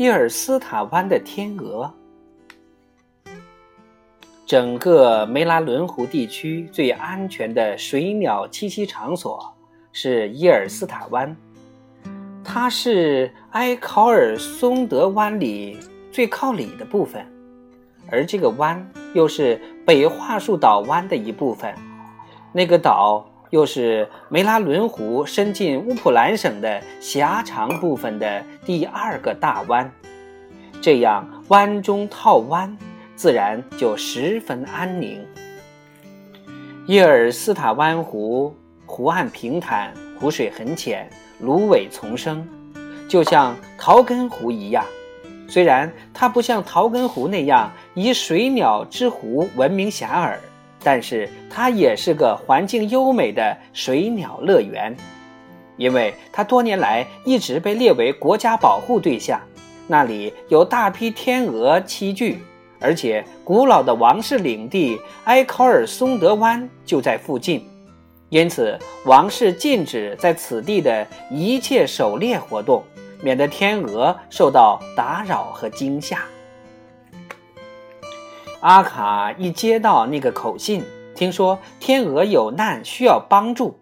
伊尔斯塔湾的天鹅。整个梅拉伦湖地区最安全的水鸟栖息场所是伊尔斯塔湾，它是埃考尔松德湾里最靠里的部分，而这个湾又是北桦树岛湾的一部分。那个岛又是梅拉伦湖伸进乌普兰省的狭长部分的第二个大湾，这样湾中套湾。自然就十分安宁。伊尔斯塔湾湖湖岸平坦，湖水很浅，芦苇丛生，就像桃根湖一样。虽然它不像桃根湖那样以水鸟之湖闻名遐迩，但是它也是个环境优美的水鸟乐园，因为它多年来一直被列为国家保护对象。那里有大批天鹅栖居。而且，古老的王室领地埃考尔松德湾就在附近，因此王室禁止在此地的一切狩猎活动，免得天鹅受到打扰和惊吓。阿卡一接到那个口信，听说天鹅有难需要帮助，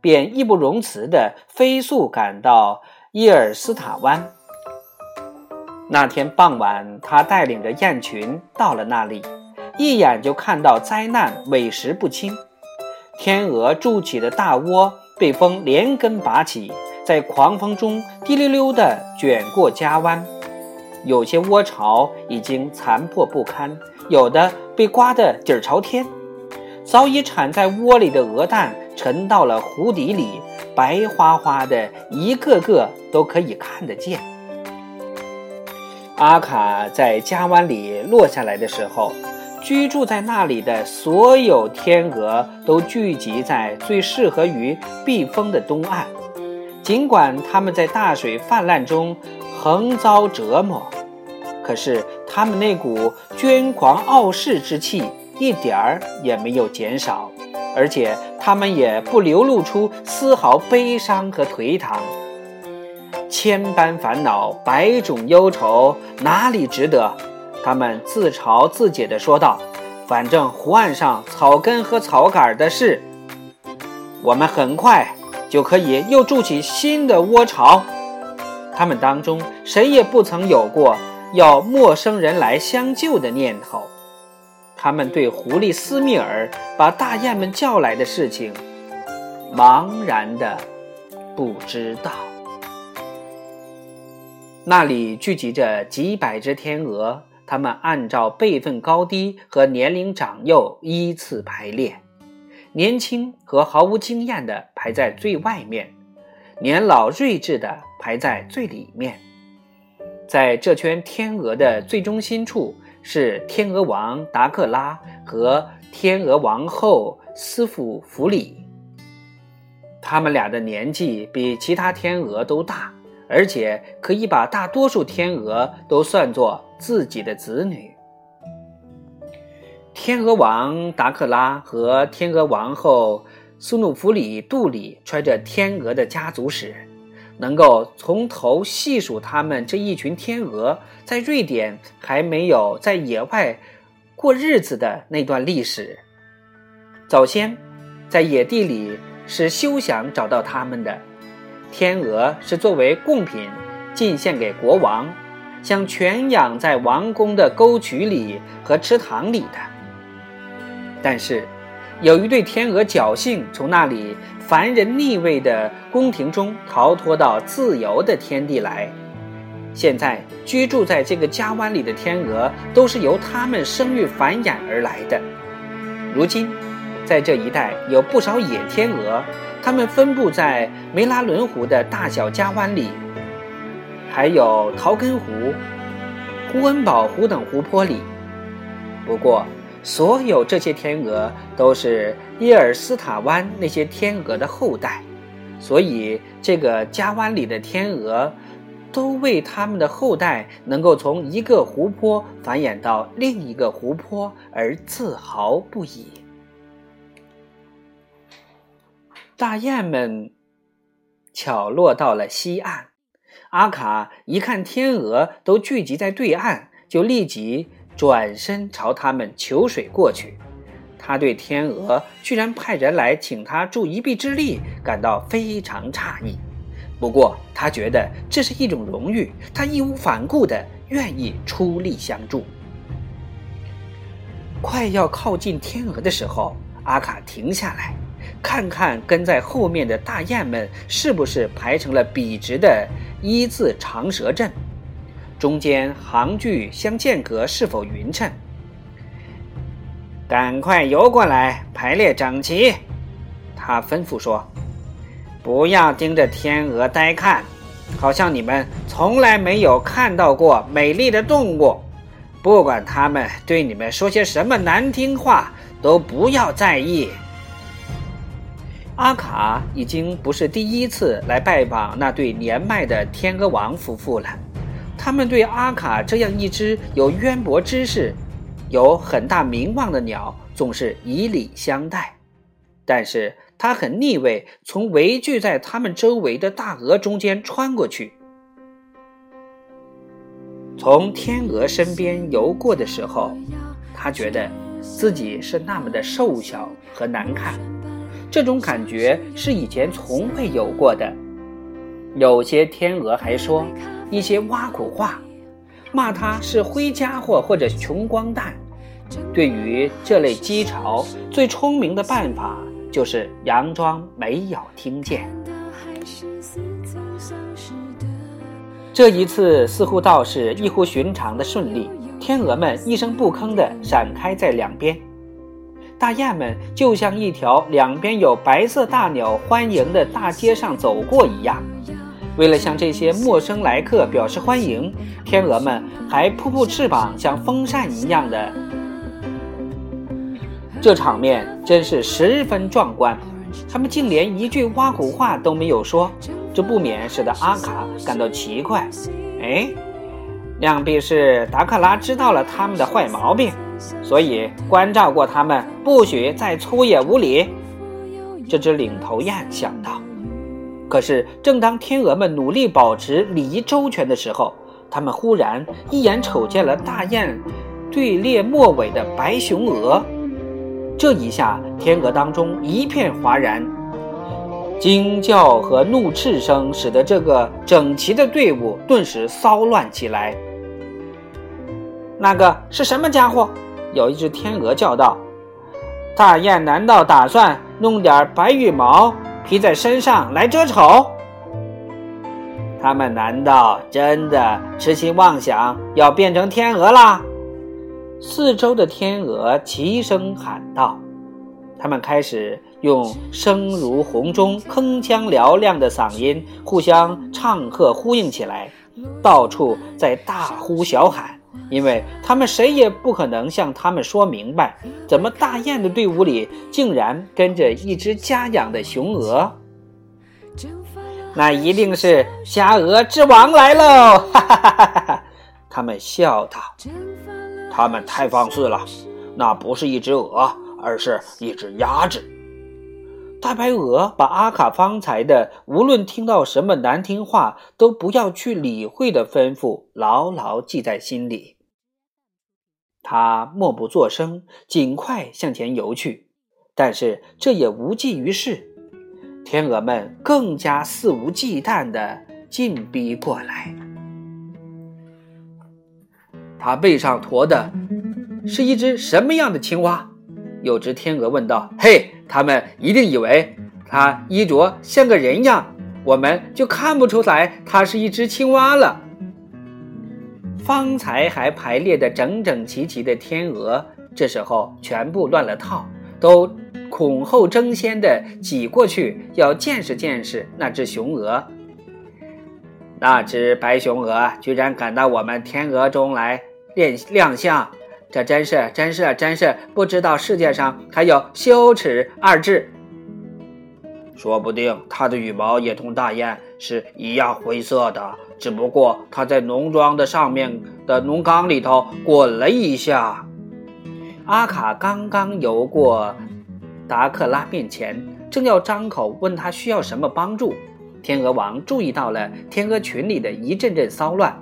便义不容辞地飞速赶到伊尔斯塔湾。那天傍晚，他带领着雁群到了那里，一眼就看到灾难委实不轻。天鹅筑起的大窝被风连根拔起，在狂风中滴溜溜地卷过家湾。有些窝巢已经残破不堪，有的被刮得底儿朝天。早已产在窝里的鹅蛋沉到了湖底里，白花花的，一个个都可以看得见。阿卡在加湾里落下来的时候，居住在那里的所有天鹅都聚集在最适合于避风的东岸。尽管它们在大水泛滥中横遭折磨，可是他们那股捐狂傲世之气一点儿也没有减少，而且他们也不流露出丝毫悲伤和颓唐。千般烦恼，百种忧愁，哪里值得？他们自嘲自解地说道：“反正湖岸上草根和草杆的事，我们很快就可以又筑起新的窝巢。”他们当中谁也不曾有过要陌生人来相救的念头。他们对狐狸斯密尔把大雁们叫来的事情，茫然的不知道。那里聚集着几百只天鹅，它们按照辈分高低和年龄长幼依次排列，年轻和毫无经验的排在最外面，年老睿智的排在最里面。在这圈天鹅的最中心处是天鹅王达克拉和天鹅王后斯福弗里，他们俩的年纪比其他天鹅都大。而且可以把大多数天鹅都算作自己的子女。天鹅王达克拉和天鹅王后苏努弗里杜里揣着天鹅的家族史，能够从头细数他们这一群天鹅在瑞典还没有在野外过日子的那段历史。早先，在野地里是休想找到他们的。天鹅是作为贡品进献给国王，像全养在王宫的沟渠里和池塘里的。但是，有一对天鹅侥幸从那里凡人逆位的宫廷中逃脱到自由的天地来。现在居住在这个家湾里的天鹅，都是由它们生育繁衍而来的。如今，在这一带有不少野天鹅。它们分布在梅拉伦湖的大小夹湾里，还有陶根湖、胡恩堡湖等湖泊里。不过，所有这些天鹅都是伊尔斯塔湾那些天鹅的后代，所以这个夹湾里的天鹅都为它们的后代能够从一个湖泊繁衍到另一个湖泊而自豪不已。大雁们巧落到了西岸，阿卡一看天鹅都聚集在对岸，就立即转身朝他们求水过去。他对天鹅居然派人来请他助一臂之力感到非常诧异。不过他觉得这是一种荣誉，他义无反顾地愿意出力相助。快要靠近天鹅的时候，阿卡停下来，看看跟在后面的大雁们是不是排成了笔直的一字长蛇阵，中间行距相间隔是否匀称。赶快游过来，排列整齐。他吩咐说：“不要盯着天鹅呆看，好像你们从来没有看到过美丽的动物。”不管他们对你们说些什么难听话，都不要在意。阿卡已经不是第一次来拜访那对年迈的天鹅王夫妇了，他们对阿卡这样一只有渊博知识、有很大名望的鸟总是以礼相待。但是他很腻味，从围聚在他们周围的大鹅中间穿过去。从天鹅身边游过的时候，他觉得自己是那么的瘦小和难看，这种感觉是以前从未有过的。有些天鹅还说一些挖苦话，骂他是灰家伙或者穷光蛋。对于这类讥嘲，最聪明的办法就是佯装没有听见。这一次似乎倒是异乎寻常的顺利，天鹅们一声不吭地闪开在两边，大雁们就像一条两边有白色大鸟欢迎的大街上走过一样。为了向这些陌生来客表示欢迎，天鹅们还扑扑翅膀，像风扇一样的。这场面真是十分壮观，他们竟连一句挖苦话都没有说。这不免使得阿卡感到奇怪。哎，想必是达克拉知道了他们的坏毛病，所以关照过他们，不许再粗野无礼。这只领头雁想到。可是，正当天鹅们努力保持礼仪周全的时候，他们忽然一眼瞅见了大雁队列末尾的白雄鹅。这一下，天鹅当中一片哗然。惊叫和怒斥声使得这个整齐的队伍顿时骚乱起来。那个是什么家伙？有一只天鹅叫道：“大雁难道打算弄点白羽毛披在身上来遮丑？他们难道真的痴心妄想要变成天鹅啦？”四周的天鹅齐声喊道。他们开始用声如洪钟、铿锵嘹亮的嗓音互相唱和呼应起来，到处在大呼小喊，因为他们谁也不可能向他们说明白，怎么大雁的队伍里竟然跟着一只家养的雄鹅。那一定是虾鹅之王来喽！哈哈哈哈哈！他们笑道：“他们太放肆了，那不是一只鹅。”而是一只鸭子。大白鹅把阿卡方才的无论听到什么难听话都不要去理会的吩咐牢牢记在心里。他默不作声，尽快向前游去。但是这也无济于事，天鹅们更加肆无忌惮地进逼过来。他背上驮的是一只什么样的青蛙？有只天鹅问道：“嘿，他们一定以为它衣着像个人样，我们就看不出来它是一只青蛙了。”方才还排列的整整齐齐的天鹅，这时候全部乱了套，都恐后争先的挤过去，要见识见识那只雄鹅。那只白雄鹅居然赶到我们天鹅中来亮亮相。这真是，真是，真是不知道世界上还有羞耻二字。说不定它的羽毛也同大雁是一样灰色的，只不过它在农庄的上面的农缸里头滚了一下。阿卡刚刚游过达克拉面前，正要张口问他需要什么帮助，天鹅王注意到了天鹅群里的一阵阵骚乱。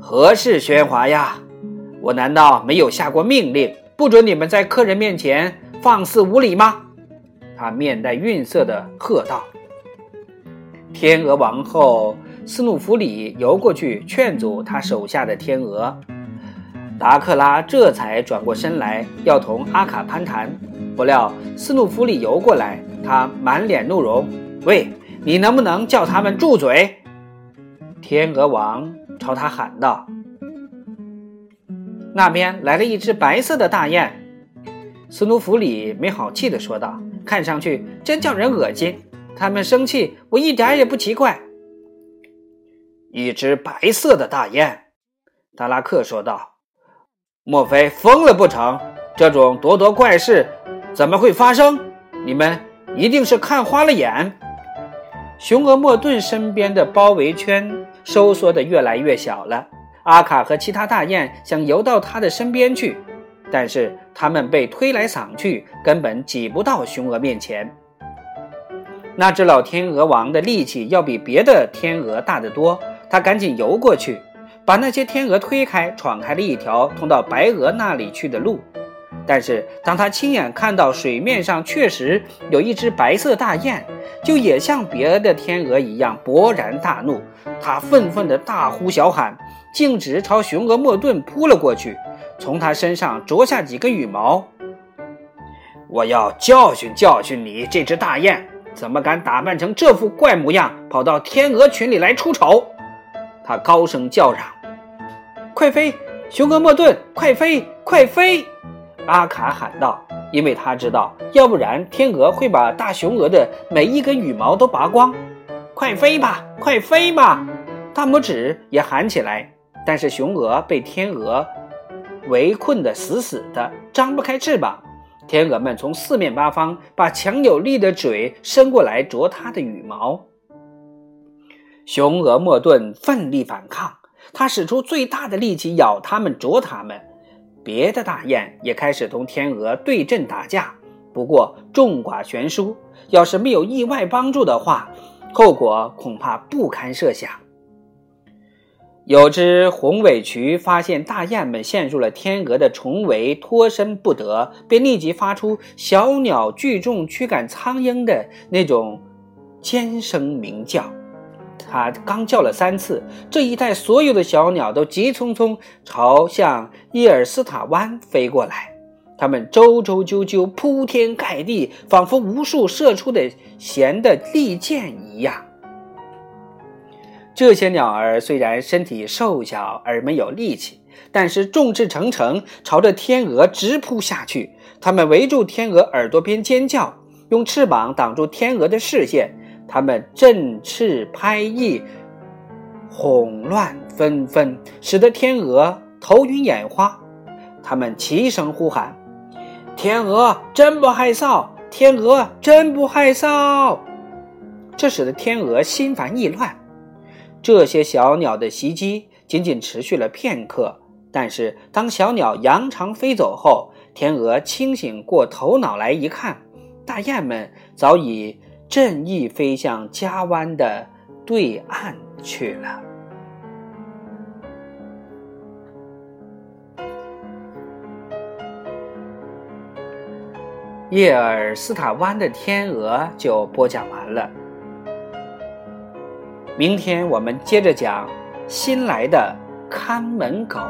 何事喧哗呀？我难道没有下过命令，不准你们在客人面前放肆无礼吗？他面带愠色地喝道。天鹅王后斯努弗里游过去劝阻他手下的天鹅，达克拉这才转过身来要同阿卡攀谈，不料斯努弗里游过来，他满脸怒容：“喂，你能不能叫他们住嘴？”天鹅王朝他喊道。那边来了一只白色的大雁，斯努弗里没好气地说道：“看上去真叫人恶心。他们生气，我一点也不奇怪。”一只白色的大雁，达拉克说道：“莫非疯了不成？这种咄咄怪事怎么会发生？你们一定是看花了眼。”雄鹅莫顿身边的包围圈收缩的越来越小了。阿卡和其他大雁想游到他的身边去，但是他们被推来搡去，根本挤不到雄鹅面前。那只老天鹅王的力气要比别的天鹅大得多，他赶紧游过去，把那些天鹅推开，闯开了一条通到白鹅那里去的路。但是当他亲眼看到水面上确实有一只白色大雁，就也像别的天鹅一样勃然大怒，他愤愤地大呼小喊。径直朝雄鹅莫顿扑了过去，从他身上啄下几根羽毛。我要教训教训你这只大雁，怎么敢打扮成这副怪模样，跑到天鹅群里来出丑？他高声叫嚷：“快飞，雄鹅莫顿，快飞，快飞！”阿卡喊道，因为他知道，要不然天鹅会把大雄鹅的每一根羽毛都拔光。快飞吧，快飞吧！大拇指也喊起来。但是雄鹅被天鹅围困得死死的，张不开翅膀。天鹅们从四面八方把强有力的嘴伸过来啄它的羽毛。雄鹅莫顿奋力反抗，它使出最大的力气咬它们、啄它们。别的大雁也开始同天鹅对阵打架，不过众寡悬殊。要是没有意外帮助的话，后果恐怕不堪设想。有只红尾渠发现大雁们陷入了天鹅的重围，脱身不得，便立即发出小鸟聚众驱赶苍蝇的那种尖声鸣叫。它刚叫了三次，这一带所有的小鸟都急匆匆朝向伊尔斯塔湾飞过来，它们周周啾啾，铺天盖地，仿佛无数射出的弦的利箭一样。这些鸟儿虽然身体瘦小而没有力气，但是众志成城，朝着天鹅直扑下去。它们围住天鹅耳朵边尖叫，用翅膀挡住天鹅的视线。它们振翅拍翼，哄乱纷纷，使得天鹅头晕眼花。它们齐声呼喊：“天鹅真不害臊！天鹅真不害臊！”这使得天鹅心烦意乱。这些小鸟的袭击仅仅持续了片刻，但是当小鸟扬长飞走后，天鹅清醒过头脑来一看，大雁们早已振翼飞向加湾的对岸去了。叶尔斯塔湾的天鹅就播讲完了。明天我们接着讲新来的看门狗。